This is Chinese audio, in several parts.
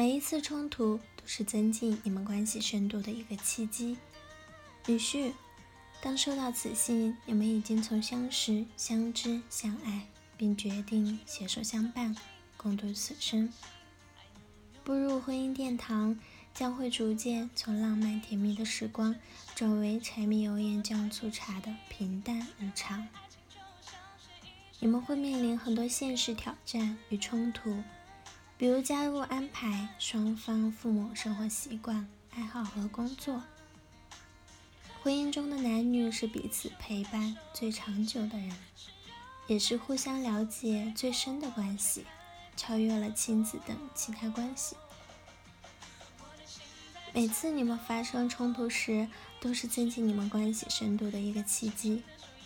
每一次冲突都是增进你们关系深度的一个契机。女婿，当收到此信，你们已经从相识、相知、相爱，并决定携手相伴，共度此生。步入婚姻殿堂，将会逐渐从浪漫甜蜜的时光，转为柴米油盐酱醋茶的平淡日常。你们会面临很多现实挑战与冲突，比如加入安排双方父母生活习惯、爱好和工作。婚姻中的男女是彼此陪伴最长久的人，也是互相了解最深的关系。超越了亲子等其他关系。每次你们发生冲突时，都是增进你们关系深度的一个契机，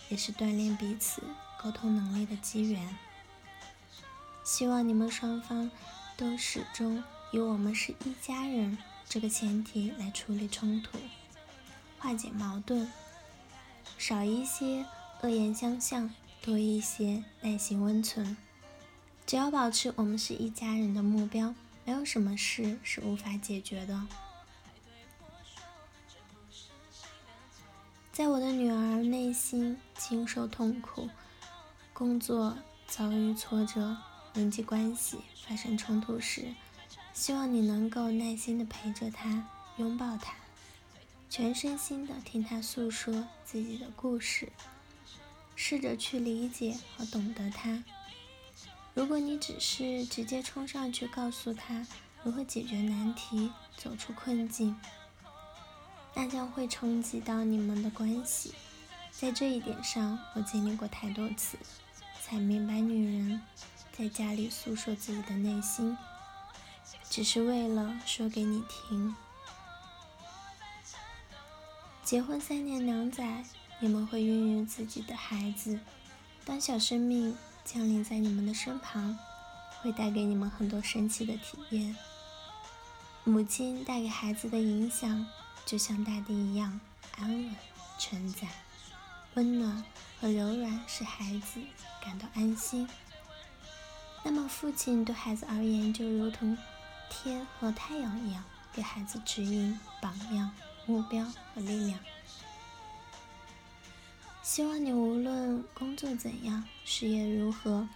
也是锻炼彼此沟通能力的机缘。希望你们双方都始终以“我们是一家人”这个前提来处理冲突，化解矛盾，少一些恶言相向，多一些耐心温存。只要保持我们是一家人的目标，没有什么事是无法解决的。在我的女儿内心经受痛苦，工作遭遇挫折，人际关系发生冲突时，希望你能够耐心的陪着她，拥抱她，全身心的听她诉说自己的故事，试着去理解和懂得她。如果你只是直接冲上去告诉他如何解决难题、走出困境，那将会冲击到你们的关系。在这一点上，我经历过太多次，才明白女人在家里诉说自己的内心，只是为了说给你听。结婚三年两载，你们会孕育自己的孩子，当小生命。降临在你们的身旁，会带给你们很多神奇的体验。母亲带给孩子的影响，就像大地一样安稳、承载、温暖和柔软，使孩子感到安心。那么，父亲对孩子而言，就如同天和太阳一样，给孩子指引、榜样、目标和力量。希望你无论工作怎样，事业如何，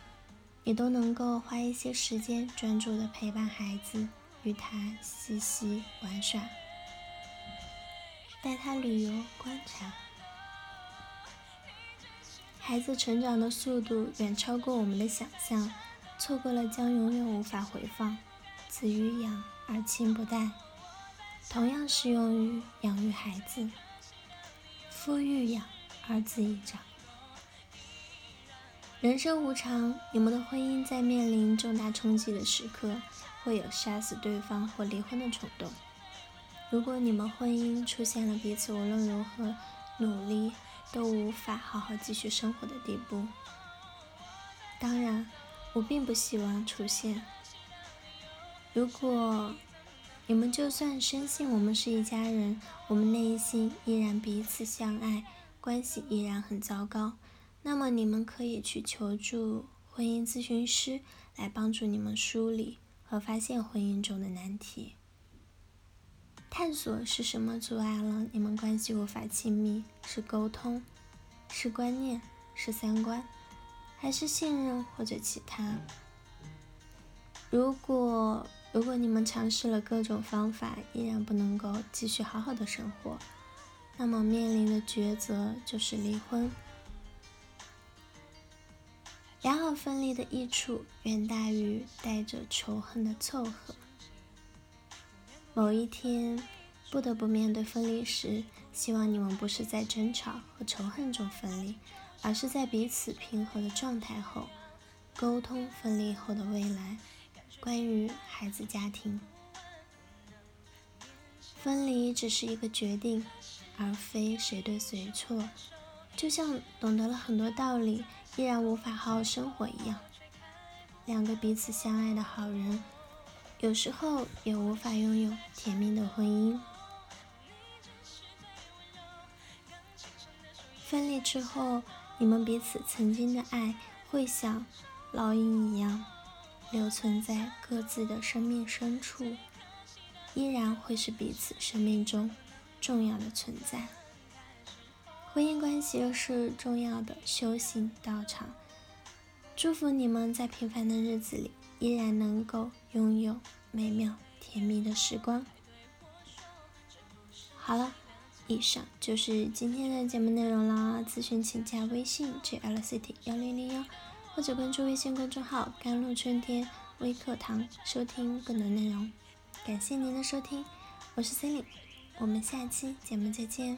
你都能够花一些时间专注的陪伴孩子，与他嬉戏玩耍，带他旅游观察。孩子成长的速度远超过我们的想象，错过了将永远无法回放。子欲养而亲不待，同样适用于养育孩子。夫欲养。儿子一长。人生无常，你们的婚姻在面临重大冲击的时刻，会有杀死对方或离婚的冲动。如果你们婚姻出现了彼此无论如何努力都无法好好继续生活的地步，当然，我并不希望出现。如果你们就算深信我们是一家人，我们内心依然彼此相爱。关系依然很糟糕，那么你们可以去求助婚姻咨询师来帮助你们梳理和发现婚姻中的难题，探索是什么阻碍了你们关系无法亲密？是沟通，是观念，是三观，还是信任或者其他？如果如果你们尝试了各种方法，依然不能够继续好好的生活。那么面临的抉择就是离婚。良好分离的益处远大于带着仇恨的凑合。某一天不得不面对分离时，希望你们不是在争吵和仇恨中分离，而是在彼此平和的状态后沟通分离后的未来。关于孩子家庭，分离只是一个决定。而非谁对谁错，就像懂得了很多道理，依然无法好好生活一样。两个彼此相爱的好人，有时候也无法拥有甜蜜的婚姻。分离之后，你们彼此曾经的爱会像烙印一样，留存在各自的生命深处，依然会是彼此生命中重要的存在。婚姻关系又是重要的修行道场。祝福你们在平凡的日子里，依然能够拥有美妙甜蜜的时光。好了，以上就是今天的节目内容啦。咨询请加微信 jlcity 幺零零幺，或者关注微信公众号“甘露春天微课堂”，收听更多内容。感谢您的收听，我是 Cindy，我们下期节目再见。